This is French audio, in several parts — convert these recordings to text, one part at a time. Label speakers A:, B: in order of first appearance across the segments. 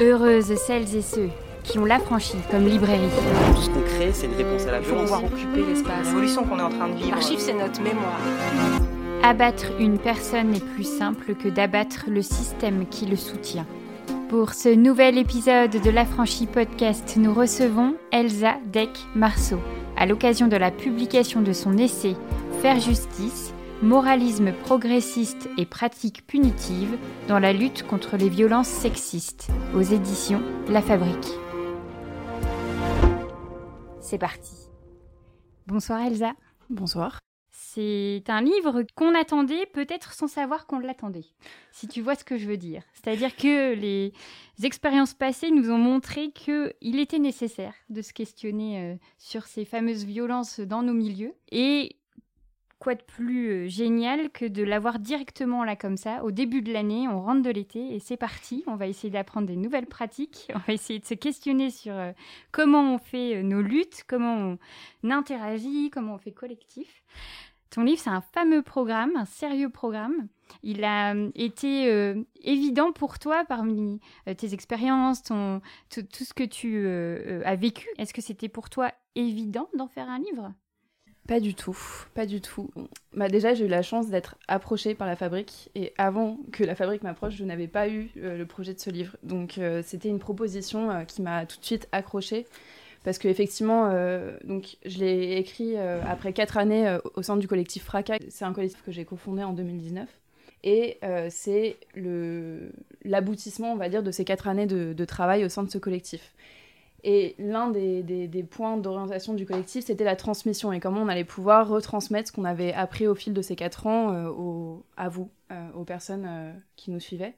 A: Heureuses celles et ceux qui ont l'affranchi comme librairie.
B: Tout ce qu'on crée, c'est une réponse à la
C: Il faut
B: violence.
C: pouvoir occuper l'espace. L'évolution qu'on est en train de vivre.
D: L'archive, c'est notre mémoire.
A: Abattre une personne est plus simple que d'abattre le système qui le soutient. Pour ce nouvel épisode de l'Affranchi Podcast, nous recevons Elsa Deck Marceau à l'occasion de la publication de son essai Faire justice, moralisme progressiste et pratiques punitives dans la lutte contre les violences sexistes aux éditions La Fabrique. C'est parti. Bonsoir Elsa.
E: Bonsoir.
A: C'est un livre qu'on attendait peut-être sans savoir qu'on l'attendait, si tu vois ce que je veux dire. C'est-à-dire que les expériences passées nous ont montré qu'il était nécessaire de se questionner euh, sur ces fameuses violences dans nos milieux. Et quoi de plus euh, génial que de l'avoir directement là comme ça, au début de l'année, on rentre de l'été et c'est parti. On va essayer d'apprendre des nouvelles pratiques, on va essayer de se questionner sur euh, comment on fait euh, nos luttes, comment on interagit, comment on fait collectif. Ton livre, c'est un fameux programme, un sérieux programme. Il a été évident pour toi parmi tes expériences, tout, ce que tu as vécu. Est-ce que c'était pour toi évident d'en faire un livre?
E: Pas du tout, pas du tout. Bah déjà, j'ai eu la chance d'être approchée par la fabrique et avant que la fabrique m'approche, je n'avais pas eu euh, le projet de ce livre. Donc euh, c'était une proposition euh, qui m'a tout de suite accrochée parce qu'effectivement, euh, donc je l'ai écrit après quatre années au sein du collectif Fracas. C'est un collectif que j'ai cofondé en 2019. Et c'est l'aboutissement, on va dire, de ces quatre années de travail au sein de ce collectif. Et l'un des, points d'orientation du collectif, c'était la transmission et comment on allait pouvoir retransmettre ce qu'on avait appris au fil de ces quatre ans euh, à vous, euh, aux personnes euh, qui nous suivaient.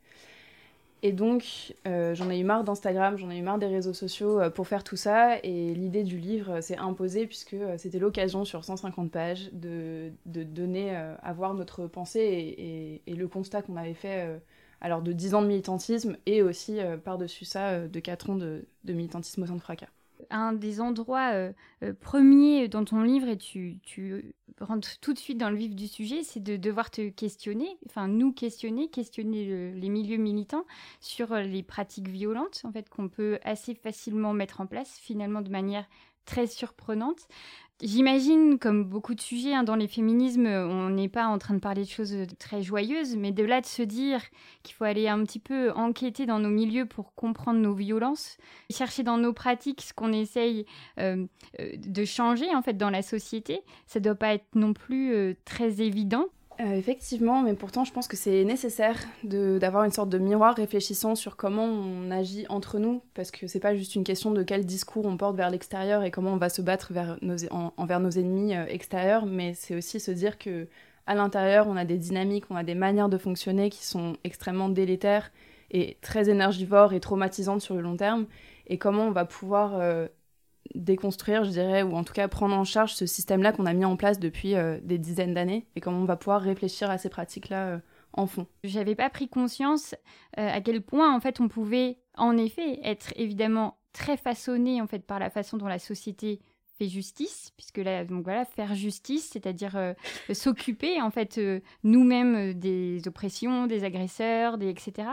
E: Et donc, j'en ai eu marre d'Instagram, j'en ai eu marre des réseaux sociaux pour faire tout ça. Et l'idée du livre s'est imposée puisque c'était l'occasion sur 150 pages de, donner à voir notre pensée et, le constat qu'on avait fait alors de 10 ans de militantisme et aussi euh, par-dessus ça euh, de 4 ans de, militantisme au sein de Fracas.
A: un des endroits euh, premiers dans ton livre, et tu, rentres tout de suite dans le vif du sujet, c'est de devoir te questionner, enfin nous questionner, questionner le- les milieux militants sur les pratiques violentes, en fait, qu'on peut assez facilement mettre en place, finalement de manière très surprenante. J'imagine, comme beaucoup de sujets hein, dans les féminismes, euh, on n'est pas en train de parler de choses euh, très joyeuses, mais de là de se dire qu'il faut aller un petit peu enquêter dans nos milieux pour comprendre nos violences, chercher dans nos pratiques ce qu'on essaye euh, de changer en fait dans la société, ça doit pas être non plus très évident.
E: Euh, effectivement, mais pourtant je pense que c'est nécessaire d'avoir une sorte de miroir réfléchissant sur comment on agit entre nous, parce que c'est pas juste une question de quel discours on porte vers l'extérieur et comment on va se battre envers nos ennemis euh, extérieurs, mais c'est aussi se dire que à l'intérieur on a des dynamiques, on a des manières de fonctionner qui sont extrêmement délétères et très énergivores et traumatisantes sur le long terme, et comment on va pouvoir euh, déconstruire, je dirais, ou en tout cas prendre en charge ce système-là qu'on a mis en place depuis euh, des dizaines d'années et comment on va pouvoir réfléchir à ces pratiques-là euh, en fond.
A: J'avais pas pris conscience euh, à quel point en fait on pouvait en effet être évidemment très façonné en fait par la façon dont la société fait justice, puisque là, donc voilà, faire justice, c'est-à-dire s'occuper en fait nous-mêmes des oppressions, des agresseurs, des etc.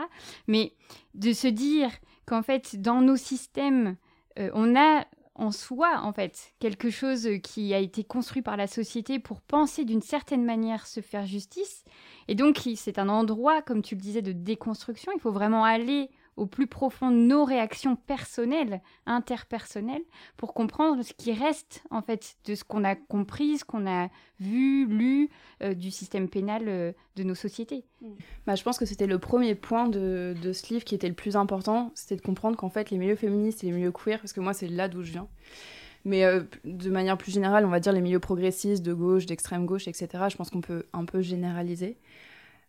A: Mais de se dire qu'en fait dans nos systèmes, on a en soi en fait quelque chose qui a été construit par la société pour penser d'une certaine manière se faire justice. Et donc c'est un endroit, comme tu le disais, de déconstruction. Il faut vraiment aller au plus profond de nos réactions personnelles, interpersonnelles, pour comprendre ce qui reste en fait de ce qu'on a compris, ce qu'on a vu, lu euh, du système pénal euh, de nos sociétés.
E: Bah, je pense que c'était le premier point de, de ce livre qui était le plus important, c'était de comprendre qu'en fait les milieux féministes et les milieux queer, parce que moi c'est là d'où je viens, mais euh, de manière plus générale, on va dire les milieux progressistes, de gauche, d'extrême gauche, etc., je pense qu'on peut un peu généraliser.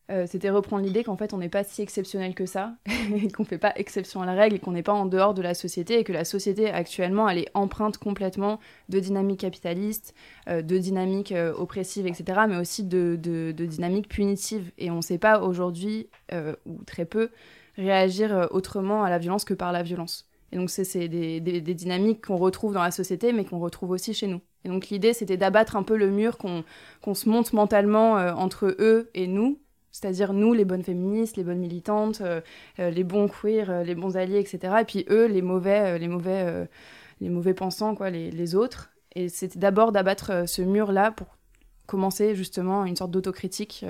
E: Euh, c'était reprendre l'idée qu'en fait on n'est pas si exceptionnel que ça, qu'on fait pas exception à la règle, qu'on n'est pas en dehors de la société, et que la société actuellement elle est empreinte complètement de dynamiques capitalistes, euh, de dynamiques euh, oppressives, etc., mais aussi de, de, de dynamiques punitives. Et on ne sait pas aujourd'hui, euh, ou très peu, réagir euh, autrement à la violence que par la violence. Et donc c'est des, des- des dynamiques qu'on retrouve dans la société, mais qu'on retrouve aussi chez nous. Et donc l'idée, c'était d'abattre un peu le mur qu'on se monte mentalement entre eux et nous, C'est-à-dire nous, les bonnes féministes, les bonnes militantes, les bons queers, les bons alliés, etc. Et puis eux, les mauvais, les mauvais, les mauvais pensants, quoi, les, les autres. Et c'était d'abord d'abattre ce mur-là pour commencer justement une sorte d'autocritique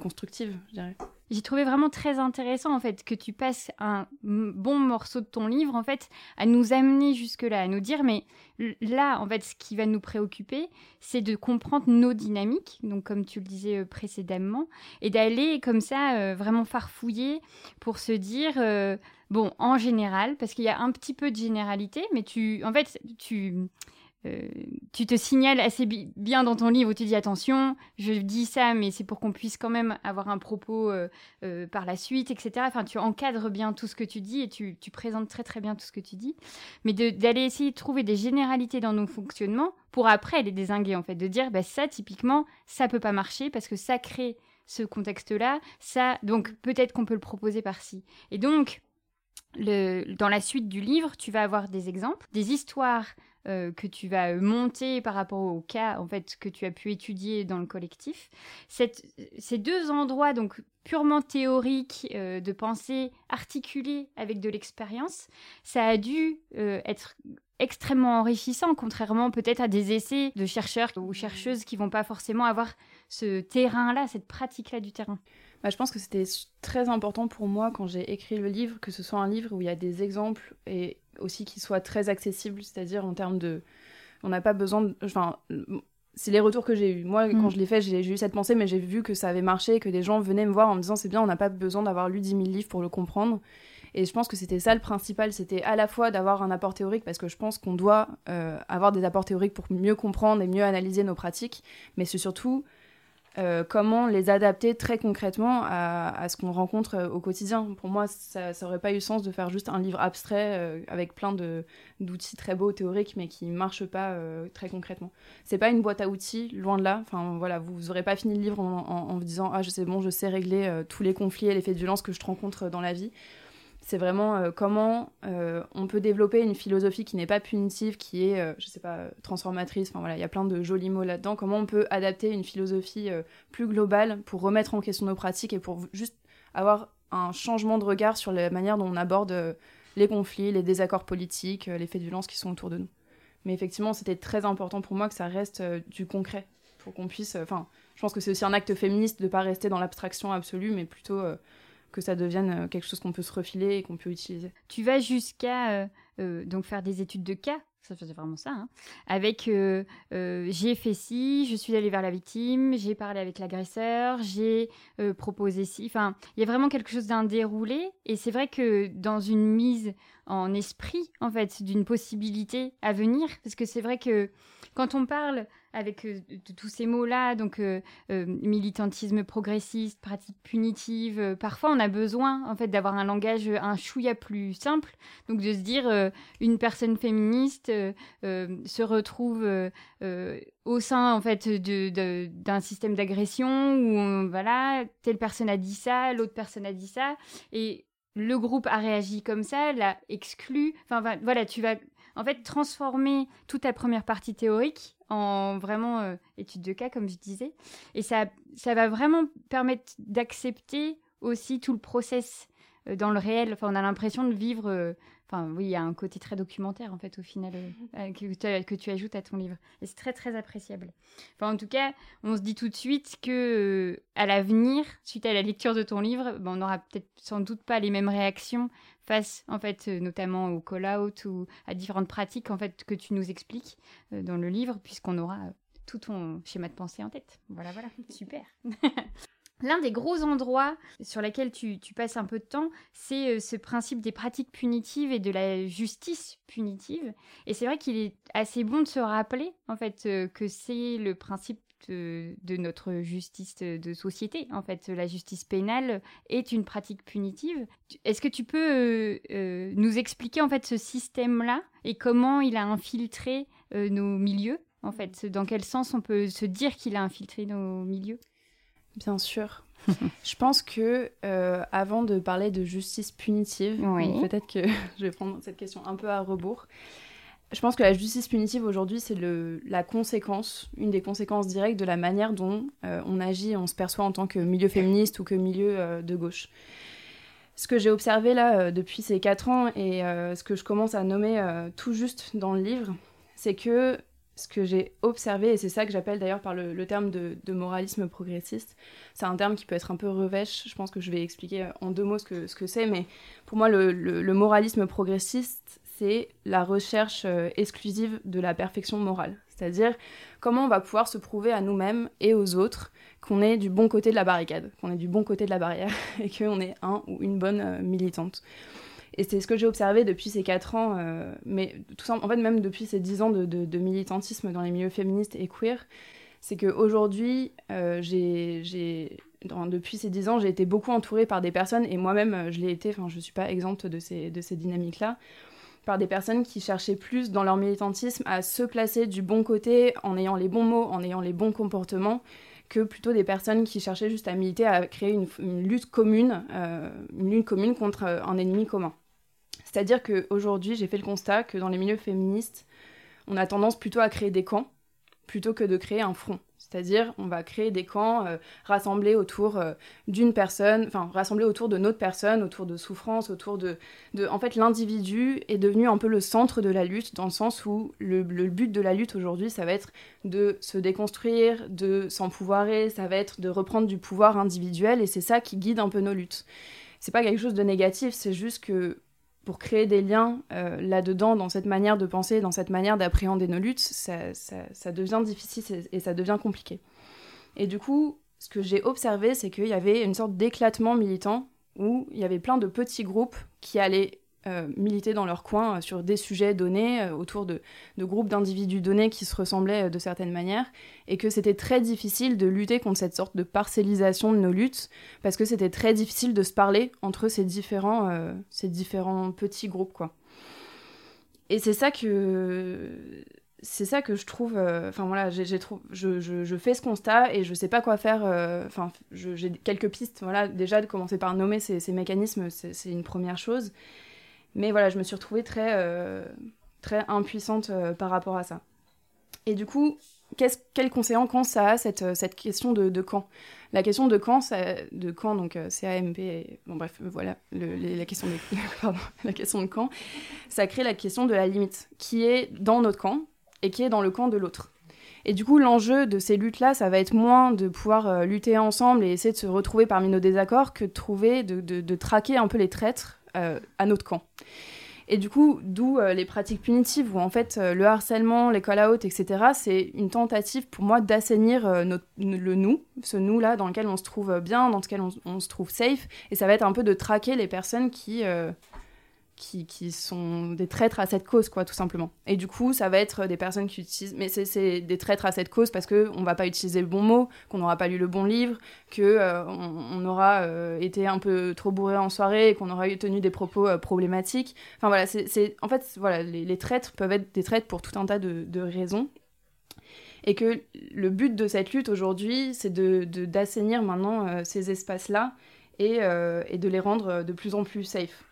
E: constructive, je dirais.
A: J'ai trouvé vraiment très intéressant en fait que tu passes un bon morceau de ton livre en fait à nous amener jusque là, à nous dire mais là en fait ce qui va nous préoccuper c'est de comprendre nos dynamiques donc comme tu le disais euh, précédemment et d'aller comme ça euh, vraiment farfouiller pour se dire euh, bon en général parce qu'il y a un petit peu de généralité mais tu en fait tu euh, tu te signales assez bien dans ton livre où tu dis attention, je dis ça, mais c'est pour qu'on puisse quand même avoir un propos euh, euh, par la suite, etc. Enfin, tu encadres bien tout ce que tu dis et tu, présentes très très bien tout ce que tu dis. Mais d'aller essayer de trouver des généralités dans nos fonctionnements pour après les désinguer, en fait, de dire bah, ça, typiquement, ça peut pas marcher parce que ça crée ce contexte-là, ça, donc peut-être qu'on peut le proposer par-ci. Et donc, le, dans la suite du livre, tu vas avoir des exemples, des histoires euh, que tu vas euh, monter par rapport au cas en fait que tu as pu étudier dans le collectif. ces deux endroits donc purement théoriques euh, de pensée articulés avec de l'expérience, ça a dû être extrêmement enrichissant, contrairement peut-être à des essais de chercheurs ou chercheuses qui vont pas forcément avoir ce terrain-là, cette pratique-là du terrain.
E: Bah, je pense que c'était très important pour moi quand j'ai écrit le livre, que ce soit un livre où il y a des exemples et aussi qui soit très accessible, c'est-à-dire en termes de... On n'a pas besoin de... Enfin, c'est les retours que j'ai eus. Moi, quand mm. je l'ai fait, j'ai eu cette pensée, mais j'ai vu que ça avait marché, que des gens venaient me voir en me disant c'est bien, on n'a pas besoin d'avoir lu 10 000 livres pour le comprendre. Et je pense que c'était ça le principal, c'était à la fois d'avoir un apport théorique, parce que je pense qu'on doit euh, avoir des apports théoriques pour mieux comprendre et mieux analyser nos pratiques, mais c'est surtout euh, comment les adapter très concrètement à, ce qu'on rencontre euh, au quotidien. Pour moi, ça n'aurait pas eu sens de faire juste un livre abstrait euh, avec plein d'outils très beaux, théoriques, mais qui ne marchent pas très concrètement. C'est pas une boîte à outils, loin de là. Enfin, voilà, vous n'aurez pas fini le livre en, en, vous disant « Ah, je sais bon, je sais régler tous les conflits et les faits de violence que je rencontre dans la vie ». C'est vraiment euh, comment euh, on peut développer une philosophie qui n'est pas punitive, qui est, euh, je sais pas, transformatrice. Enfin voilà, il y a plein de jolis mots là-dedans. Comment on peut adapter une philosophie plus globale pour remettre en question nos pratiques et pour juste avoir un changement de regard sur la manière dont on aborde les conflits, les désaccords politiques, les faits de violence qui sont autour de nous. Mais effectivement, c'était très important pour moi que ça reste du concret, pour qu'on puisse. Enfin, je pense que c'est aussi un acte féministe de ne pas rester dans l'abstraction absolue, mais plutôt que ça devienne euh, quelque chose qu'on peut se refiler et qu'on peut utiliser.
A: Tu vas jusqu'à euh, euh, donc faire des études de cas, ça faisait vraiment ça, hein, avec j'ai fait ci, je suis allée vers la victime, j'ai parlé avec l'agresseur, j'ai proposé ci. Enfin, il y a vraiment quelque chose d'un déroulé et c'est vrai que dans une mise en esprit en fait d'une possibilité à venir, parce que c'est vrai que quand on parle avec euh, tous ces mots-là, donc euh, euh, militantisme progressiste, pratique punitive. parfois, on a besoin en fait d'avoir un langage un chouïa plus simple, donc de se dire une personne féministe se retrouve au sein en fait d'un système d'agression où voilà telle personne a dit ça, l'autre personne a dit ça et le groupe a réagi comme ça, l'a exclu. Enfin voilà, tu vas en fait transformer toute ta première partie théorique en vraiment euh, étude de cas, comme je disais. Et ça, ça va vraiment permettre d'accepter aussi tout le process euh, dans le réel. Enfin, on a l'impression de vivre. Euh, enfin, oui, il y a un côté très documentaire, en fait, au final, que, que, tu ajoutes à ton livre. Et c'est très, très appréciable. Enfin, en tout cas, on se dit tout de suite que à l'avenir, suite à la lecture de ton livre, ben, on n'aura peut-être sans doute pas les mêmes réactions face en fait euh, notamment au call-out ou à différentes pratiques en fait que tu nous expliques euh, dans le livre puisqu'on aura euh, tout ton schéma de pensée en tête. Voilà, voilà, super. L'un des gros endroits sur lesquels tu, passes un peu de temps, c'est ce principe des pratiques punitives et de la justice punitive. Et c'est vrai qu'il est assez bon de se rappeler, en fait, que c'est le principe de, notre justice de société. En fait, la justice pénale est une pratique punitive. Est-ce que tu peux euh, euh, nous expliquer en fait ce système-là et comment il a infiltré euh, nos milieux En fait, dans quel sens on peut se dire qu'il a infiltré nos milieux?
E: Bien sûr. je pense que avant de parler de justice punitive, peut-être que je vais prendre cette question un peu à rebours. Je pense que la justice punitive aujourd'hui, c'est la conséquence, une des conséquences directes de la manière dont on agit, on se perçoit en tant que milieu féministe ou que milieu de gauche. Ce que j'ai observé là depuis ces quatre ans et ce que je commence à nommer tout juste dans le livre, c'est que ce que j'ai observé, et c'est ça que j'appelle d'ailleurs par le, terme de, moralisme progressiste, c'est un terme qui peut être un peu revêche, je pense que je vais expliquer en deux mots ce que c'est, mais pour moi le, moralisme progressiste, c'est la recherche euh, exclusive de la perfection morale. C'est-à-dire comment on va pouvoir se prouver à nous-mêmes et aux autres qu'on est du bon côté de la barricade, qu'on est du bon côté de la barrière, et qu'on est un ou une bonne euh, militante. Et c'est ce que j'ai observé depuis ces quatre ans, euh, mais tout ça, en fait même depuis ces dix ans de, militantisme dans les milieux féministes et queer, c'est qu'aujourd'hui, euh, depuis ces dix ans, j'ai été beaucoup entourée par des personnes, et moi-même, je l'ai été, enfin je ne suis pas exempte de ces, de ces dynamiques-là, par des personnes qui cherchaient plus dans leur militantisme à se placer du bon côté, en ayant les bons mots, en ayant les bons comportements, que plutôt des personnes qui cherchaient juste à militer, à créer une, lutte commune, une lutte commune contre un ennemi commun. C'est-à-dire qu'aujourd'hui, j'ai fait le constat que dans les milieux féministes, on a tendance plutôt à créer des camps plutôt que de créer un front. C'est-à-dire, on va créer des camps euh, rassemblés autour euh, d'une personne, enfin, rassemblés autour de notre personne, autour de souffrance, autour de... En fait, l'individu est devenu un peu le centre de la lutte, dans le sens où le, le but de la lutte aujourd'hui, ça va être de se déconstruire, de s'empouvoirer, ça va être de reprendre du pouvoir individuel, et c'est ça qui guide un peu nos luttes. C'est pas quelque chose de négatif, c'est juste que pour créer des liens euh, là-dedans, dans cette manière de penser, dans cette manière d'appréhender nos luttes, ça, devient difficile et ça devient compliqué. Et du coup, ce que j'ai observé, c'est qu'il y avait une sorte d'éclatement militant où il y avait plein de petits groupes qui allaient euh, militer dans leur coin euh, sur des sujets donnés, euh, autour de, groupes d'individus donnés qui se ressemblaient de certaines manières, et que c'était très difficile de lutter contre cette sorte de parcellisation de nos luttes, parce que c'était très difficile de se parler entre ces différents, ces différents petits groupes, quoi. Et c'est ça que c'est ça que je trouve. Enfin voilà, j'ai, je, je, fais ce constat et je sais pas quoi faire. Enfin, j'ai quelques pistes. Voilà, déjà de commencer par nommer ces mécanismes, c'est, une première chose. Mais voilà, je me suis retrouvée très, euh, très impuissante euh, par rapport à ça. Et du coup, quelles conséquences ça a, cette, euh, cette question de, de camp La question de camp, ça, de camp, donc CAMP, bon bref, voilà, la, question de, pardon, la question de camp, ça crée la question de la limite, qui est dans notre camp et qui est dans le camp de l'autre. Et du coup, l'enjeu de ces luttes-là, ça va être moins de pouvoir lutter ensemble et essayer de se retrouver parmi nos désaccords que de trouver, de, de, traquer un peu les traîtres à notre camp. Et du coup, d'où euh, les pratiques punitives, où en fait euh, le harcèlement, les call-out, etc., c'est une tentative pour moi d'assainir le nous, ce nous-là dans lequel on se trouve bien, dans lequel on, on, se trouve safe, et ça va être un peu de traquer les personnes qui, qui, sont des traîtres à cette cause, quoi, tout simplement. Et du coup, ça va être des personnes qui utilisent... Mais c'est des traîtres à cette cause parce qu'on ne va pas utiliser le bon mot, qu'on n'aura pas lu le bon livre, qu'on euh, on, aura euh, été un peu trop bourré en soirée et qu'on aura eu tenu des propos euh, problématiques. Enfin voilà, c'est... En fait, voilà, les, traîtres peuvent être des traîtres pour tout un tas de, de raisons. Et que le but de cette lutte aujourd'hui, c'est d'assainir de, maintenant ces espaces-là et, et de les rendre de plus en plus safe.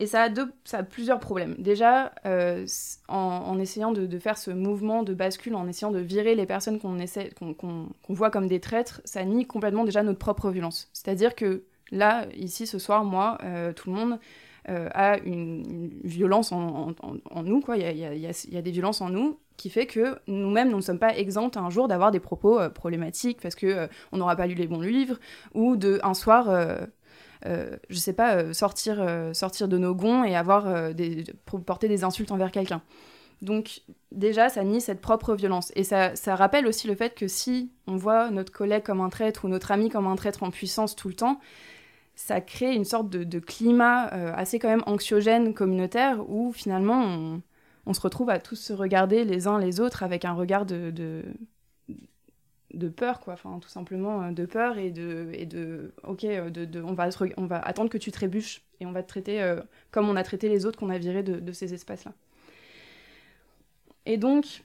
E: Et ça a, deux, ça a plusieurs problèmes. Déjà, euh, en, essayant de, faire ce mouvement de bascule, en essayant de virer les personnes qu'on qu'on, voit comme des traîtres, ça nie complètement déjà notre propre violence. C'est-à-dire que là, ici, ce soir, moi, euh, tout le monde euh, a une, violence en, nous. Il y a, des violences en nous qui fait que nous-mêmes, nous ne sommes pas exempts un jour d'avoir des propos problématiques parce que on n'aura pas lu les bons livres ou de un soir je sais pas, euh, sortir, euh, sortir de nos gonds et avoir porter des insultes envers quelqu'un. Donc déjà, ça nie cette propre violence. Et ça, ça, rappelle aussi le fait que si on voit notre collègue comme un traître ou notre ami comme un traître en puissance tout le temps, ça crée une sorte de, climat assez quand même anxiogène communautaire où finalement on, on, se retrouve à tous se regarder les uns les autres avec un regard de, de peur quoi. Enfin tout simplement euh, de peur et de et de ok euh, de, on va on va attendre que tu trébuches et on va te traiter euh, comme on a traité les autres qu'on a virés de, ces espaces là et donc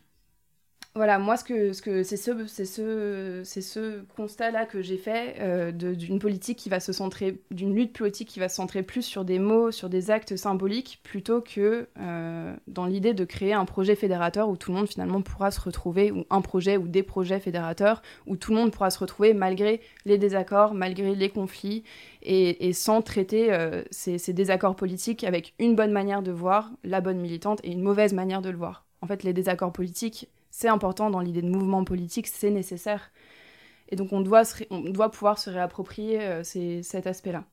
E: voilà, moi, ce que, ce que, c'est ce, c'est ce, c'est ce constat-là que j'ai fait euh, d'une politique qui va se centrer, d'une lutte politique qui va se centrer plus sur des mots, sur des actes symboliques, plutôt que euh, dans l'idée de créer un projet fédérateur où tout le monde finalement pourra se retrouver, ou un projet ou des projets fédérateurs, où tout le monde pourra se retrouver malgré les désaccords, malgré les conflits, et, sans traiter euh, ces désaccords politiques avec une bonne manière de voir, la bonne militante, et une mauvaise manière de le voir. En fait, les désaccords politiques c'est important dans l'idée de mouvement politique, c'est nécessaire. Et donc on doit, on doit pouvoir se réapproprier euh, cet aspect-là.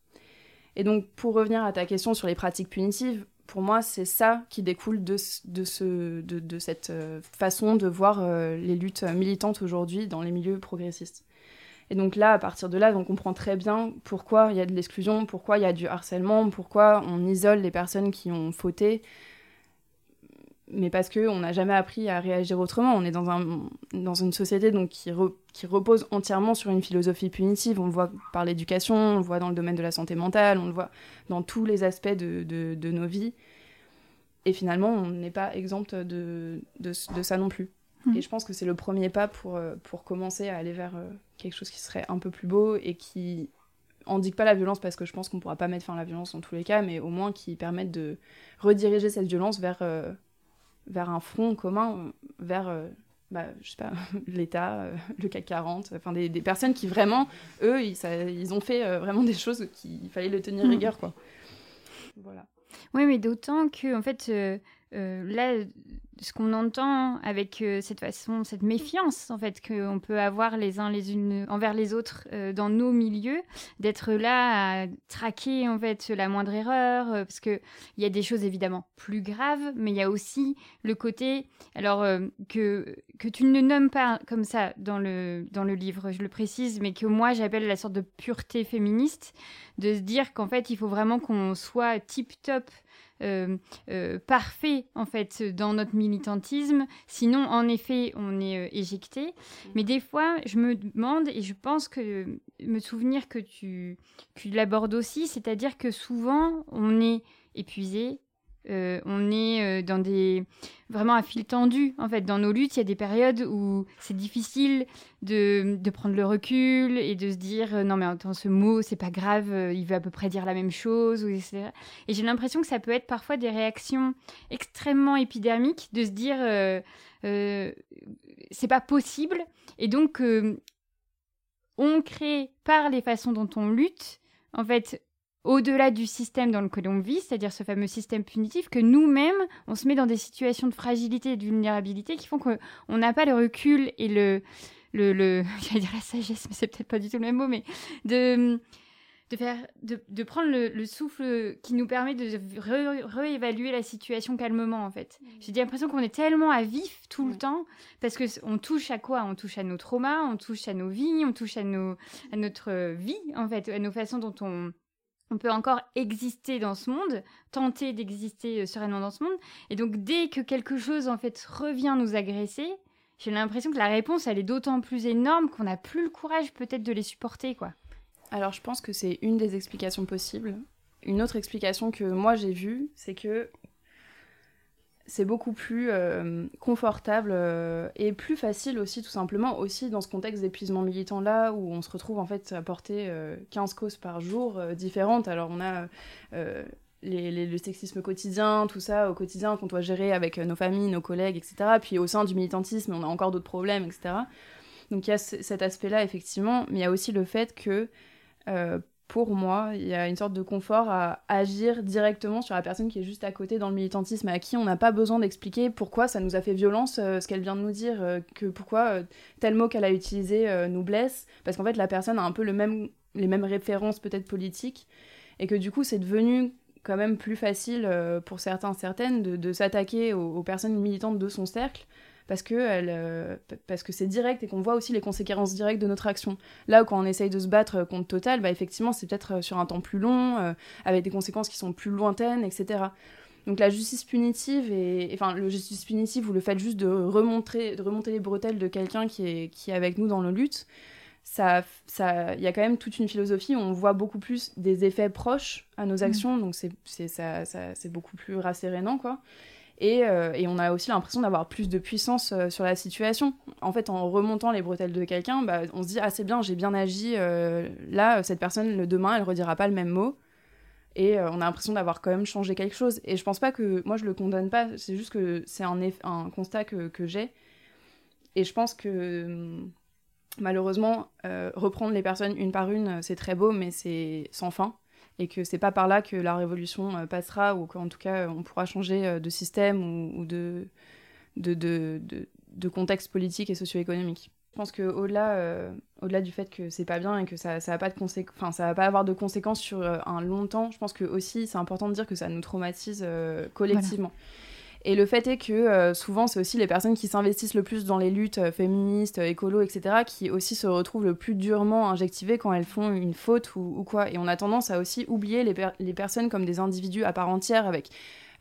E: Et donc pour revenir à ta question sur les pratiques punitives, pour moi c'est ça qui découle de, de, ce, de, cette euh, façon de voir euh, les luttes militantes aujourd'hui dans les milieux progressistes. Et donc là, à partir de là, on comprend très bien pourquoi il y a de l'exclusion, pourquoi il y a du harcèlement, pourquoi on isole les personnes qui ont fauté, mais parce qu'on n'a jamais appris à réagir autrement. On est dans, un, dans une société donc, qui, qui repose entièrement sur une philosophie punitive. On le voit par l'éducation, on le voit dans le domaine de la santé mentale, on le voit dans tous les aspects de, de, nos vies. Et finalement, on n'est pas exempt de, de, ça non plus. Mmh. Et je pense que c'est le premier pas pour, euh, pour commencer à aller vers euh, quelque chose qui serait un peu plus beau et qui indique pas la violence parce que je pense qu'on pourra pas mettre fin à la violence dans tous les cas, mais au moins qui permette de rediriger cette violence vers... Euh, vers un front commun, vers, euh, bah, je sais pas, l'État, euh, le CAC 40, enfin des, des, personnes qui vraiment, eux, ils, ça, ils ont fait euh, vraiment des choses qu'il fallait le tenir mm. rigueur, quoi.
A: Voilà. Oui, mais d'autant que, en fait, là, ce qu'on entend avec euh, cette façon, cette méfiance en fait qu'on peut avoir les uns les unes envers les autres euh, dans nos milieux, d'être là à traquer en fait la moindre erreur, euh, parce que il y a des choses évidemment plus graves, mais il y a aussi le côté, alors que que tu ne nommes pas comme ça dans le dans le livre, je le précise, mais que moi j'appelle la sorte de pureté féministe, de se dire qu'en fait il faut vraiment qu'on soit tip top euh, euh, parfait en fait dans notre militantisme. Sinon, en effet, on est euh, éjecté. Mm. Mais des fois, je me demande et je pense que me souvenir que tu, tu l'abordes aussi, c'est-à-dire que souvent, on est épuisé, euh, on est euh, dans des vraiment à fil tendu en fait dans nos luttes il y a des périodes où c'est difficile de, prendre le recul et de se dire euh, non mais attends ce mot c'est pas grave il veut à peu près dire la même chose etc. et j'ai l'impression que ça peut être parfois des réactions extrêmement épidermiques de se dire c'est pas possible et donc on crée par les façons dont on lutte en fait au-delà du système dans lequel on vit, c'est-à-dire ce fameux système punitif, que nous-mêmes, on se met dans des situations de fragilité et de vulnérabilité qui font qu'on n'a pas le recul et le... le, le j'allais dire la sagesse, mais c'est peut-être pas du tout le même mot, mais de, de, faire, de, prendre le, souffle qui nous permet de réévaluer la situation calmement, en fait. Mmh. J'ai l'impression qu'on est tellement à vif tout le temps, parce qu'on touche à quoi? On touche à nos traumas, on touche à nos vies, on touche à, nos, à notre vie, en fait, à nos façons dont on on peut encore exister dans ce monde, tenter d'exister euh, sereinement dans ce monde. Et donc dès que quelque chose en fait revient nous agresser, j'ai l'impression que la réponse elle est d'autant plus énorme qu'on n'a plus le courage peut-être de les supporter quoi.
E: Alors je pense que c'est une des explications possibles. Une autre explication que moi j'ai vue, c'est que c'est beaucoup plus euh, confortable euh, et plus facile aussi, tout simplement, aussi dans ce contexte d'épuisement militant là, où on se retrouve en fait à porter 15 euh, causes par jour différentes. Alors on a le sexisme quotidien, tout ça au quotidien qu'on doit gérer avec nos familles, nos collègues, etc. Puis au sein du militantisme, on a encore d'autres problèmes, etc. Donc il y a cet aspect-là, effectivement, mais il y a aussi le fait que pour moi, il y a une sorte de confort à agir directement sur la personne qui est juste à côté dans le militantisme, à qui on n'a pas besoin d'expliquer pourquoi ça nous a fait violence, euh, ce qu'elle vient de nous dire, euh, que pourquoi euh, tel mot qu'elle a utilisé nous blesse, parce qu'en fait la personne a un peu les mêmes références peut-être politiques, et que du coup c'est devenu quand même plus facile pour certains, certaines de, s'attaquer aux, personnes militantes de son cercle parce que, elle, euh, parce que c'est direct et qu'on voit aussi les conséquences directes de notre action. Là, quand on essaye de se battre contre Total, bah, effectivement, c'est peut-être euh, sur un temps plus long, euh, avec des conséquences qui sont plus lointaines, etc. Donc la justice punitive, et, enfin le justice punitive ou le fait juste de remonter, de remonter les bretelles de quelqu'un qui est, qui est avec nous dans nos luttes, ça, ça, il y a quand même toute une philosophie où on voit beaucoup plus des effets proches à nos mmh. actions, donc c'est, c'est, ça, ça, c'est beaucoup plus rassérénant, quoi. Et, et, on a aussi l'impression d'avoir plus de puissance sur la situation. En fait, en remontant les bretelles de quelqu'un, bah, on se dit ah c'est bien, j'ai bien agi. là, cette personne, le demain, elle redira pas le même mot. Et on a l'impression d'avoir quand même changé quelque chose. Et je pense pas que moi je le condamne pas. C'est juste que c'est un, constat que, j'ai. Et je pense que hum, malheureusement, euh, reprendre les personnes une par une, c'est très beau, mais c'est sans fin. Et que c'est pas par là que la révolution euh, passera, ou qu'en tout cas on pourra changer euh, de système ou, de, de, de, de, contexte politique et socio-économique. Je pense qu'au-delà au-delà du fait que c'est pas bien et que ça, ça va pas de enfin ça va pas avoir de conséquences sur un long temps, je pense que aussi c'est important de dire que ça nous traumatise collectivement. Et le fait est que euh, souvent, c'est aussi les personnes qui s'investissent le plus dans les luttes euh, féministes, euh, écolo, etc., qui aussi se retrouvent le plus durement injectivées quand elles font une faute ou, quoi. Et on a tendance à aussi oublier les, les, personnes comme des individus à part entière avec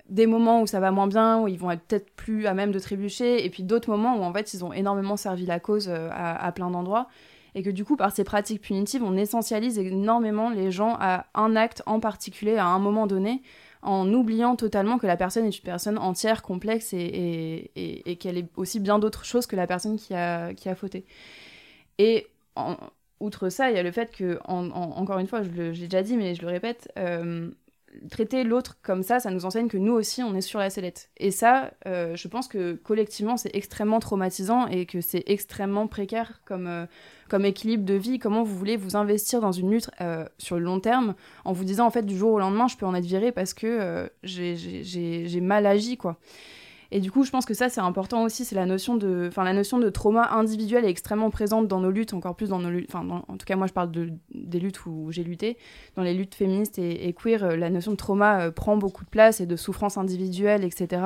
E: des moments où ça va moins bien, où ils vont être peut-être plus à même de trébucher, et puis d'autres moments où en fait ils ont énormément servi la cause à, à plein d'endroits et que du coup, par ces pratiques punitives, on essentialise énormément les gens à un acte en particulier, à un moment donné, en oubliant totalement que la personne est une personne entière, complexe et, qu'elle est aussi bien d'autres choses que la personne qui a, qui a fauté. Et outre ça, il y a le fait que, encore une fois, je l'ai déjà dit, mais je le répète, euh, traiter l'autre comme ça, ça nous enseigne que nous aussi, on est sur la sellette. Et ça, euh, je pense que collectivement, c'est extrêmement traumatisant et que c'est extrêmement précaire comme, euh, comme équilibre de vie. Comment vous voulez vous investir dans une lutte euh, sur le long terme en vous disant, en fait, du jour au lendemain, je peux en être viré parce que j'ai mal agi, quoi. Et du coup, je pense que ça, c'est important aussi. C'est la notion de, enfin, la notion de trauma individuel est extrêmement présente dans nos luttes, encore plus dans nos luttes. Enfin, en tout cas, moi, je parle de, des luttes où j'ai lutté. Dans les luttes féministes et, queer, euh, la notion de trauma euh, prend beaucoup de place et de souffrance individuelle, etc.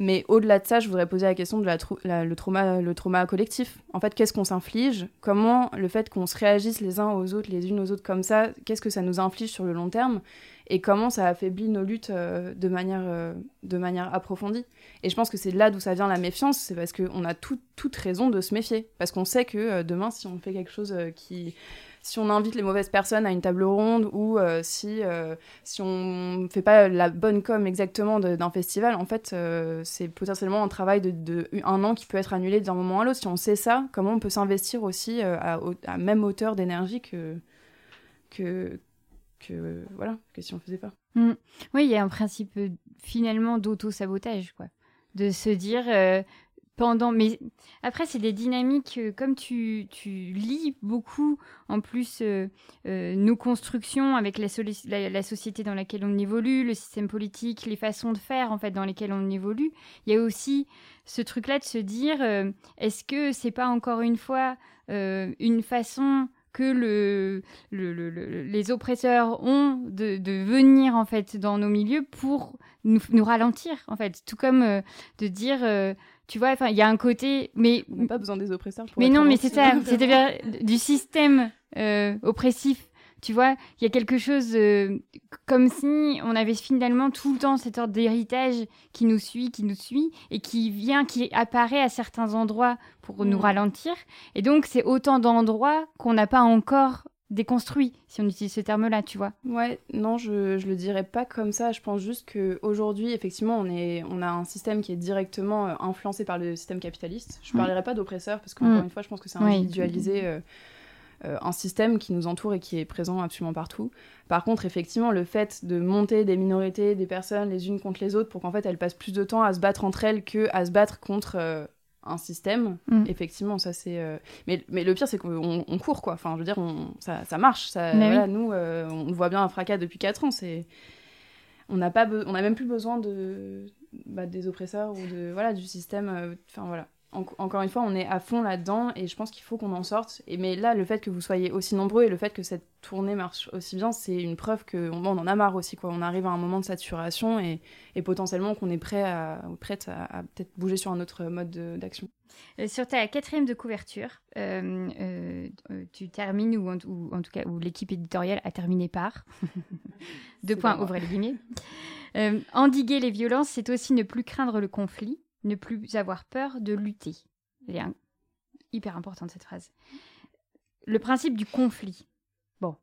E: Mais au-delà de ça, je voudrais poser la question de la, trauma, le collectif. En fait, qu'est-ce qu'on s'inflige? Comment le fait qu'on se réagisse les uns aux autres, les unes aux autres comme ça, qu'est-ce que ça nous inflige sur le long terme? Et comment ça affaiblit nos luttes euh, de, manière, euh, de manière approfondie? Et je pense que c'est là d'où ça vient la méfiance, c'est parce qu'on a toute raison de se méfier. Parce qu'on sait que euh, demain, si on fait quelque chose qui si on invite les mauvaises personnes à une table ronde ou euh, si, euh, si on ne fait pas la bonne com exactement d'un festival, en fait, euh, c'est potentiellement un travail de, un an qui peut être annulé d'un moment à l'autre. Si on sait ça, comment on peut s'investir aussi à, même hauteur d'énergie que, que, que, voilà, que si on ne faisait pas.
A: Mmh. Oui, il y a un principe finalement d'auto-sabotage, quoi. De se dire, pendant. Mais après, c'est des dynamiques, euh, comme tu, tu, lis beaucoup, en plus, euh, euh, nos constructions avec la, la, société dans laquelle on évolue, le système politique, les façons de faire, en fait, dans lesquelles on évolue. Il y a aussi ce truc-là de se dire, est-ce que c'est pas encore une fois une façon que le, le, les oppresseurs ont de, de, venir en fait dans nos milieux pour nous, nous ralentir en fait tout comme de dire tu vois, enfin, il y a un côté, mais
E: on n'a pas besoin des oppresseurs. Pour
A: mais non, mais c'est ça, c'est-à-dire du système euh, oppressif. Tu vois, il y a quelque chose euh, comme si on avait finalement tout le temps cette sorte d'héritage qui nous suit, qui nous suit, et qui vient, qui apparaît à certains endroits pour nous mm. ralentir. Et donc, c'est autant d'endroits qu'on n'a pas encore déconstruit, si on utilise ce terme-là, tu vois.
E: Ouais, non, je, je le dirais pas comme ça. Je pense juste qu'aujourd'hui, effectivement, on, est, on a un système qui est directement euh, influencé par le système capitaliste. Je ne parlerai pas d'oppresseur, parce qu'encore mm. une fois, je pense que c'est individualisé. Euh, un système qui nous entoure et qui est présent absolument partout. Par contre, effectivement, le fait de monter des minorités, des personnes les unes contre les autres pour qu'en fait elles passent plus de temps à se battre entre elles que à se battre contre un système. Mm. Effectivement, ça c'est. Euh, mais, mais le pire, c'est qu'on on court, quoi. Enfin, je veux dire, on, ça, ça marche. Ça, Nous, euh, on voit bien un fracas depuis 4 ans. C'est. On n'a pas, on a même plus besoin de bah, des oppresseurs ou de voilà du système. Euh, enfin encore une fois, on est à fond là-dedans et je pense qu'il faut qu'on en sorte. Et, mais là, le fait que vous soyez aussi nombreux et le fait que cette tournée marche aussi bien, c'est une preuve qu'on on en a marre aussi. Quoi. On arrive à un moment de saturation et, et potentiellement qu'on est prêt à, prête à, peut-être bouger sur un autre mode d'action.
A: Euh, sur ta quatrième de couverture, euh, euh, tu termines, ou en, en, tout cas, où l'équipe éditoriale a terminé par, deux points, ouvrez les guillemets. endiguer les violences, c'est aussi ne plus craindre le conflit ne plus avoir peur de lutter. Elle est hyper importante cette phrase. Le principe du conflit. Bon.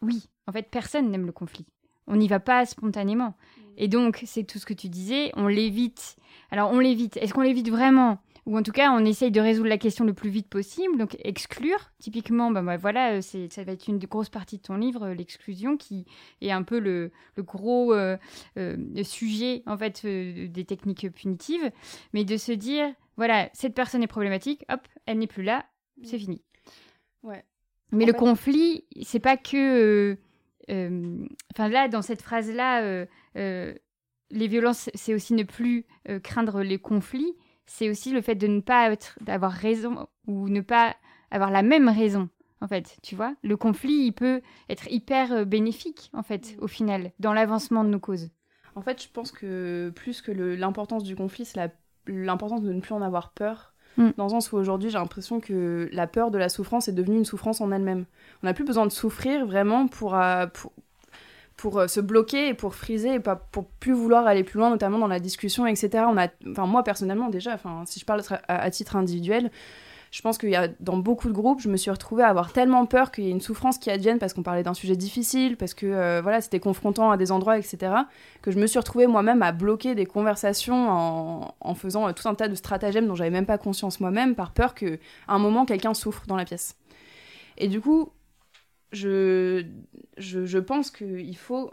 A: Oui, en fait, personne n'aime le conflit. on n'y va pas spontanément. Et donc, c'est tout ce que tu disais, on l'évite. Alors, on l'évite. Est-ce qu'on l'évite vraiment? Ou en tout cas on essaye de résoudre la question le plus vite possible, donc exclure. Typiquement, ben, ben voilà, euh, ça va être une grosse partie de ton livre, euh, l'exclusion, qui est un peu le, gros euh, sujet en fait des techniques punitives, mais de se dire, voilà, cette personne est problématique, hop, elle n'est plus là, c'est fini.
E: Ouais.
A: Mais le conflit, c'est pas que, enfin là, dans cette phrase là les violences, c'est aussi ne plus craindre les conflits, c'est aussi le fait de ne pas être, d'avoir raison ou ne pas avoir la même raison. En fait, tu vois, le conflit, il peut être hyper euh, bénéfique, en fait, au final, dans l'avancement de nos causes.
E: En fait, je pense que plus que l'importance du conflit, c'est l'importance de ne plus en avoir peur. Mm. Dans le sens où aujourd'hui, j'ai l'impression que la peur de la souffrance est devenue une souffrance en elle-même. On n'a plus besoin de souffrir vraiment pour, euh, pour, pour euh, se bloquer et pour friser et pas, pour plus vouloir aller plus loin, notamment dans la discussion, etc. On a, enfin, moi personnellement déjà, enfin, si je parle à, titre individuel, je pense qu'il y a dans beaucoup de groupes, je me suis retrouvée à avoir tellement peur qu'il y ait une souffrance qui advienne parce qu'on parlait d'un sujet difficile, parce que euh, voilà, c'était confrontant à des endroits, etc. Que je me suis retrouvée moi-même à bloquer des conversations en, en faisant euh, tout un tas de stratagèmes dont j'avais même pas conscience moi-même, par peur qu'à un moment quelqu'un souffre dans la pièce. Et du coup, je, je, pense qu'il faut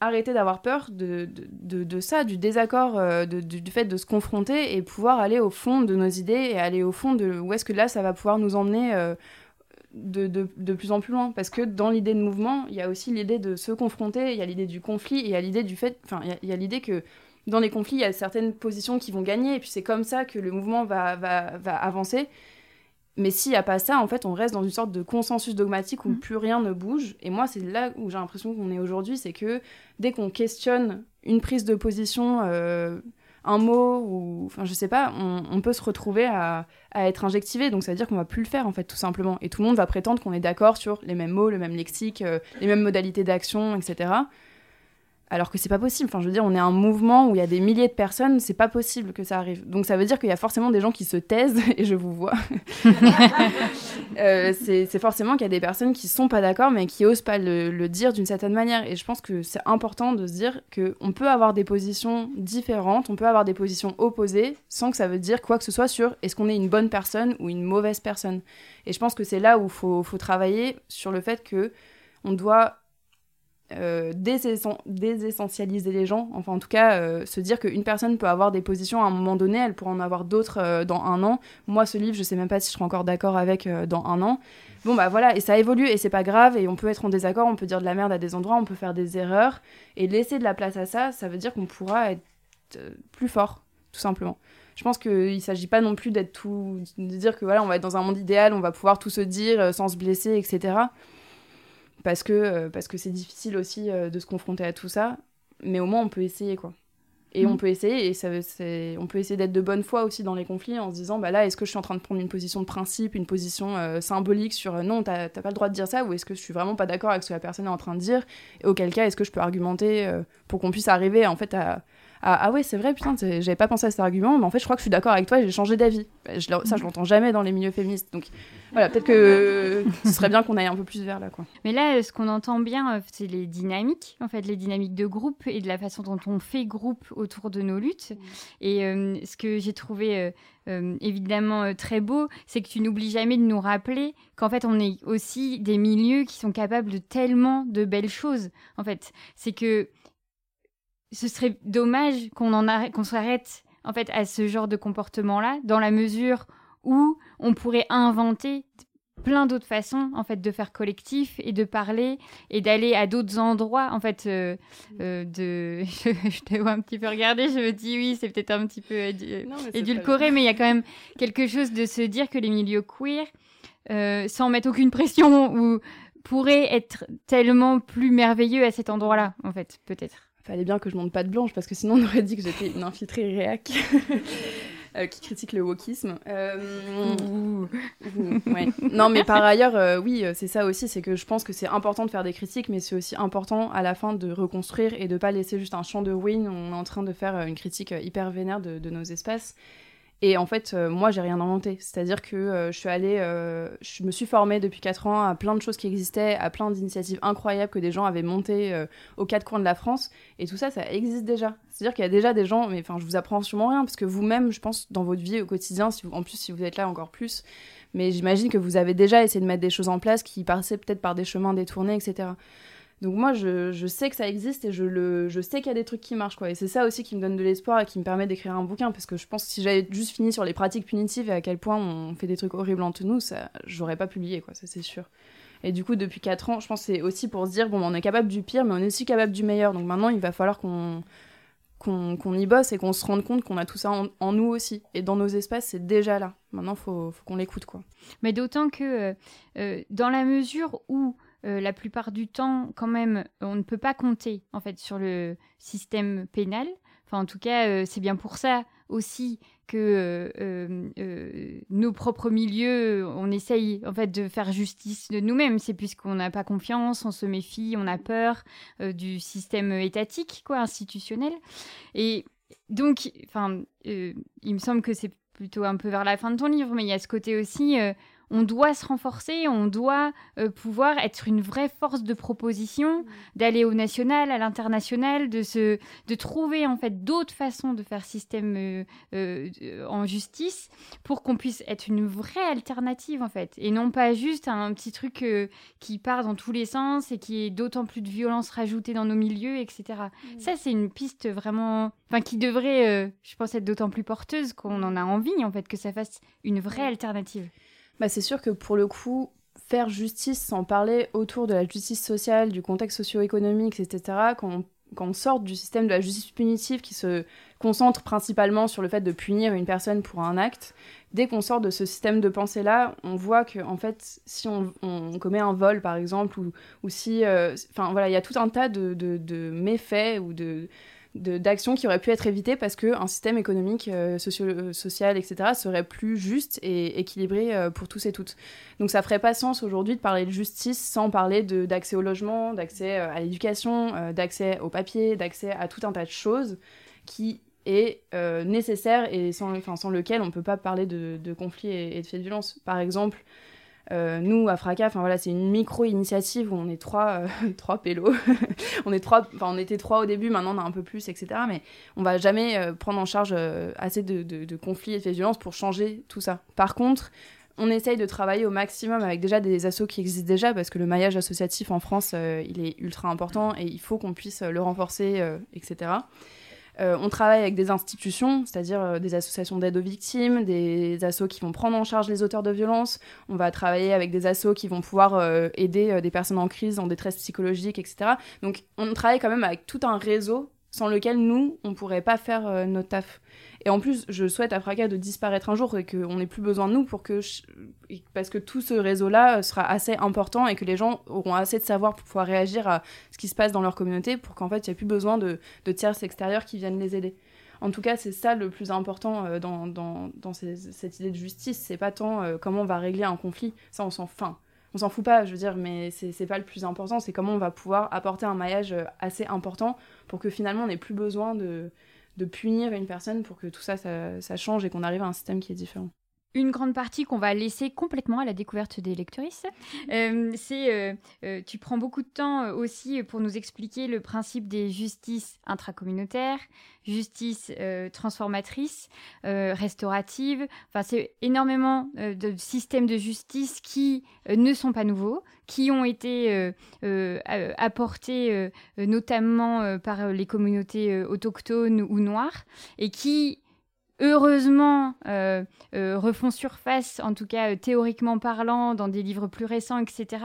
E: arrêter d'avoir peur de, de, ça, du désaccord, euh, du, fait de se confronter et pouvoir aller au fond de nos idées et aller au fond de où est-ce que là ça va pouvoir nous emmener euh, de, plus en plus loin. Parce que dans l'idée de mouvement, il y a aussi l'idée de se confronter, il y a l'idée du conflit, et il y a l'idée du fait, enfin, il y a, l'idée que dans les conflits, il y a certaines positions qui vont gagner, et puis c'est comme ça que le mouvement va, va, va avancer. Mais s'il n'y a pas ça, en fait, on reste dans une sorte de consensus dogmatique où mm. plus rien ne bouge. Et moi, c'est là où j'ai l'impression qu'on est aujourd'hui, c'est que dès qu'on questionne une prise de position, euh, un mot, ou enfin, je sais pas, on, peut se retrouver à, être injectivé. Donc ça veut dire qu'on va plus le faire, en fait, tout simplement. Et tout le monde va prétendre qu'on est d'accord sur les mêmes mots, le même lexique, euh, les mêmes modalités d'action, etc alors que c'est pas possible. Enfin, je veux dire, on est un mouvement où il y a des milliers de personnes, c'est pas possible que ça arrive. Donc ça veut dire qu'il y a forcément des gens qui se taisent, et je vous vois. Euh, c'est forcément qu'il y a des personnes qui sont pas d'accord, mais qui osent pas le, dire d'une certaine manière. Et je pense que c'est important de se dire qu'on peut avoir des positions différentes, on peut avoir des positions opposées, sans que ça veut dire quoi que ce soit sur est-ce qu'on est une bonne personne ou une mauvaise personne. Et je pense que c'est là où il faut, faut travailler sur le fait que on doit euh, désessentialiser les gens, enfin en tout cas euh, se dire qu'une personne peut avoir des positions à un moment donné, elle pourra en avoir d'autres euh, dans un an. Moi ce livre, je sais même pas si je serai encore d'accord avec dans un an. Bon bah voilà, et ça évolue et c'est pas grave et on peut être en désaccord, on peut dire de la merde à des endroits, on peut faire des erreurs et laisser de la place à ça, ça veut dire qu'on pourra être plus fort, tout simplement. Je pense qu'il ne s'agit pas non plus d'être tout, de dire que voilà, on va être dans un monde idéal, on va pouvoir tout se dire sans se blesser, etc parce que euh, parce que c'est difficile aussi euh, de se confronter à tout ça mais au moins on peut essayer quoi et on mm. peut essayer et ça on peut essayer d'être de bonne foi aussi dans les conflits en se disant bah là est-ce que je suis en train de prendre une position de principe une position euh, symbolique sur non t'as pas le droit de dire ça ou est-ce que je suis vraiment pas d'accord avec ce que la personne est en train de dire et auquel cas est-ce que je peux argumenter pour qu'on puisse arriver en fait à ah, ah, ouais, c'est vrai, putain, j'avais pas pensé à cet argument, mais en fait, je crois que je suis d'accord avec toi j'ai changé d'avis. Bah, ça, je l'entends jamais dans les milieux féministes. Donc voilà, peut-être que ce serait bien qu'on aille un peu plus vers là. Quoi.
A: Mais là, ce qu'on entend bien, euh, c'est les dynamiques, en fait, les dynamiques de groupe et de la façon dont on fait groupe autour de nos luttes. Et euh, ce que j'ai trouvé euh, évidemment très beau, c'est que tu n'oublies jamais de nous rappeler qu'en fait, on est aussi des milieux qui sont capables de tellement de belles choses. En fait, c'est que ce serait dommage qu'on en qu'on s'arrête en fait à ce genre de comportement-là, dans la mesure où on pourrait inventer plein d'autres façons en fait de faire collectif et de parler et d'aller à d'autres endroits en fait euh, euh, de je, te vois un petit peu regarder je me dis oui c'est peut-être un petit peu édulcoré mais il y a quand même quelque chose de se dire que les milieux queer euh, sans mettre aucune pression ou pourraient être tellement plus merveilleux à cet endroit-là en fait peut-être
E: Fallait bien que je monte pas de blanche parce que sinon on aurait dit que j'étais une infiltrée réac euh, qui critique le wokisme. Euh, non, mais par ailleurs, euh, oui, c'est ça aussi, c'est que je pense que c'est important de faire des critiques, mais c'est aussi important à la fin de reconstruire et de pas laisser juste un champ de ruines. On est en train de faire une critique hyper vénère de, de nos espaces. Et en fait, euh, moi, j'ai rien inventé. C'est-à-dire que euh, je suis allée, euh, je me suis formée depuis 4 ans à plein de choses qui existaient, à plein d'initiatives incroyables que des gens avaient montées aux quatre coins de la France. Et tout ça, ça existe déjà. C'est-à-dire qu'il y a déjà des gens, mais enfin, je vous apprends sûrement rien, parce que vous-même, je pense, dans votre vie au quotidien, en plus, si vous êtes là encore plus, mais j'imagine que vous avez déjà essayé de mettre des choses en place qui passaient peut-être par des chemins détournés, etc. Donc moi, je, sais que ça existe et je, sais qu'il y a des trucs qui marchent. Quoi. Et c'est ça aussi qui me donne de l'espoir et qui me permet d'écrire un bouquin. Parce que je pense que si j'avais juste fini sur les pratiques punitives et à quel point on fait des trucs horribles entre nous, ça, j'aurais pas publié, quoi, ça c'est sûr. Et du coup, depuis 4 ans, je pense que c'est aussi pour se dire, bon, on est capable du pire, mais on est aussi capable du meilleur. Donc maintenant, il va falloir qu'on y bosse et qu'on se rende compte qu'on a tout ça en, nous aussi. Et dans nos espaces, c'est déjà là. Maintenant, il faut, faut qu'on l'écoute, quoi.
A: Mais d'autant que euh, euh, dans la mesure où euh, la plupart du temps, quand même, on ne peut pas compter en fait sur le système pénal. Enfin, en tout cas, euh, c'est bien pour ça aussi que euh, nos propres milieux, on essaye en fait de faire justice de nous-mêmes. C'est puisqu'on n'a pas confiance, on se méfie, on a peur du système étatique, quoi, institutionnel. Et donc, enfin, il me semble que c'est plutôt un peu vers la fin de ton livre, mais il y a ce côté aussi on doit se renforcer, on doit euh, pouvoir être une vraie force de proposition, mm. d'aller au national, à l'international, de se, de trouver en fait d'autres façons de faire système euh, euh, en justice pour qu'on puisse être une vraie alternative en fait, et non pas juste un petit truc qui part dans tous les sens et qui est d'autant plus de violence rajoutée dans nos milieux, etc. Mm. Ça c'est une piste vraiment, enfin qui devrait, je pense, être d'autant plus porteuse qu'on en a envie en fait que ça fasse une vraie alternative.
E: Bah, c'est sûr que pour le coup, faire justice sans parler autour de la justice sociale, du contexte socio-économique, etc., quand on, sort du système de la justice punitive qui se concentre principalement sur le fait de punir une personne pour un acte, dès qu'on sort de ce système de pensée-là, on voit que, en fait, si on, commet un vol, par exemple, ou, si... Euh, enfin, voilà, il y a tout un tas de, de méfaits ou de d'actions qui auraient pu être évitées parce qu'un système économique, euh, euh, social, etc., serait plus juste et équilibré euh, pour tous et toutes. Donc ça ferait pas sens aujourd'hui de parler de justice sans parler d'accès au logement, d'accès à l'éducation, d'accès au papier, d'accès à tout un tas de choses qui est nécessaire et sans, sans lequel on ne peut pas parler de, de conflits et, et, de faits de violence. Par exemple, euh, nous, à Fraca, voilà, c'est une micro-initiative où on est trois, euh, trois pélos. on, est trois, on était trois au début, maintenant on a un peu plus, etc. Mais on va jamais euh, prendre en charge assez de, conflits et de violences pour changer tout ça. Par contre, on essaye de travailler au maximum avec déjà des assos qui existent déjà, parce que le maillage associatif en France, il est ultra important et il faut qu'on puisse le renforcer, etc. Euh, on travaille avec des institutions, c'est-à-dire euh, des associations d'aide aux victimes, des assos qui vont prendre en charge les auteurs de violences. On va travailler avec des assos qui vont pouvoir euh, aider des personnes en crise, en détresse psychologique, etc. Donc on travaille quand même avec tout un réseau sans lequel nous, on ne pourrait pas faire notre taf. Et en plus, je souhaite à Fracas de disparaître un jour et qu'on n'ait plus besoin de nous pour que parce que tout ce réseau-là sera assez important et que les gens auront assez de savoir pour pouvoir réagir à ce qui se passe dans leur communauté pour qu'en fait, il n'y ait plus besoin de, de tiers extérieurs qui viennent les aider. En tout cas, c'est ça le plus important euh, dans, cette idée de justice. C'est pas tant euh, comment on va régler un conflit, ça on s'en enfin, on s'en fout pas, je veux dire, mais c'est pas le plus important, c'est comment on va pouvoir apporter un maillage euh, assez important pour que finalement on n'ait plus besoin de, de punir une personne pour que tout ça, ça, change et qu'on arrive à un système qui est différent
A: une grande partie qu'on va laisser complètement à la découverte des lectrices. Euh, c'est, euh, euh, tu prends beaucoup de temps aussi pour nous expliquer le principe des justices intracommunautaires, justice transformatrice, restaurative. Enfin, c'est énormément de systèmes de justice qui ne sont pas nouveaux, qui ont été apportés notamment par les communautés autochtones ou noires et qui heureusement, euh, euh, refont surface, en tout cas euh, théoriquement parlant, dans des livres plus récents, etc.,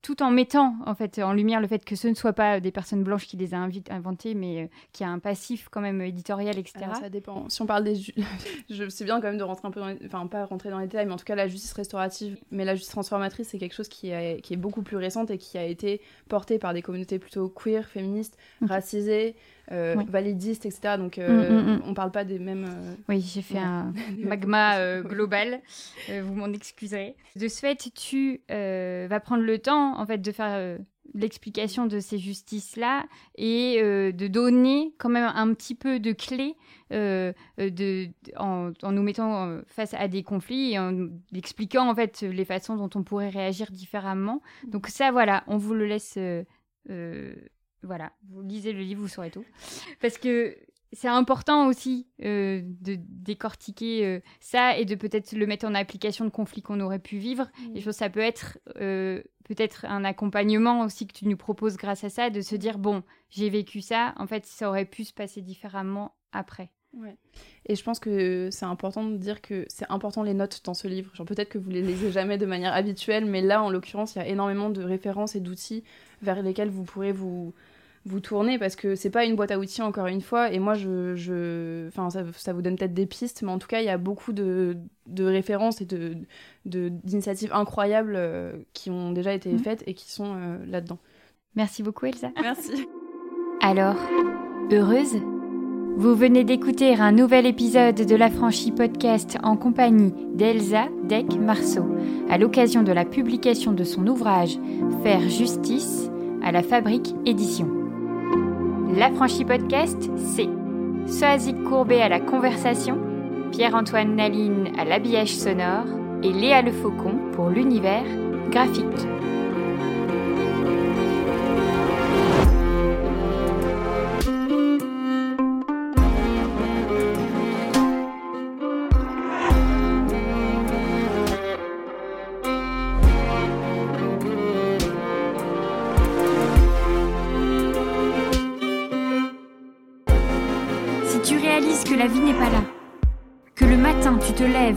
A: tout en mettant en fait en lumière le fait que ce ne soit pas des personnes blanches qui les a inventées, mais qui a un passif quand même éditorial, etc.
E: ça dépend. Si on parle des, je sais bien quand même de rentrer un peu, dans enfin pas rentrer dans les détails, mais en tout cas la justice restaurative, mais la justice transformatrice, c'est quelque chose qui, qui est beaucoup plus récente et qui a été porté par des communautés plutôt queer, féministes, racisées euh, validiste, etc. Donc, euh, mm, mm, mm. on parle pas des mêmes. Euh,
A: oui, j'ai fait un magma global. vous m'en excuserez. De ce fait, tu vas prendre le temps, en fait, de faire l'explication de ces justices-là et euh, de donner quand même un petit peu de clés euh, de, en, nous mettant face à des conflits et en expliquant en fait les façons dont on pourrait réagir différemment. Donc ça, voilà, on vous le laisse. Voilà, vous lisez le livre, vous saurez tout. Parce que c'est important aussi euh, de décortiquer euh, ça et de peut-être le mettre en application de conflits qu'on aurait pu vivre. Et je pense que ça peut être euh, peut-être un accompagnement aussi que tu nous proposes grâce à ça, de se dire, bon, j'ai vécu ça, en fait, ça aurait pu se passer différemment après.
E: Ouais. Et je pense que c'est important de dire que c'est important les notes dans ce livre. Genre peut-être que vous les lisez jamais de manière habituelle, mais là, en l'occurrence, il y a énormément de références et d'outils vers lesquels vous pourrez vous vous tournez parce que c'est pas une boîte à outils encore une fois et moi je, je... enfin ça, ça vous donne peut-être des pistes mais en tout cas il y a beaucoup de, de références et de d'initiatives incroyables euh, qui ont déjà été mhm. faites et qui sont euh, là-dedans.
A: Merci beaucoup Elsa.
E: Merci.
A: Alors, heureuse? Vous venez d'écouter un nouvel épisode de la franchise podcast en compagnie d'Elsa Deck Marceau à l'occasion de la publication de son ouvrage Faire justice à la Fabrique Édition. L'Affranchi Podcast, c'est Soazic Courbet à la conversation, Pierre-Antoine Naline à l'habillage sonore et Léa Le Faucon pour l'univers graphique.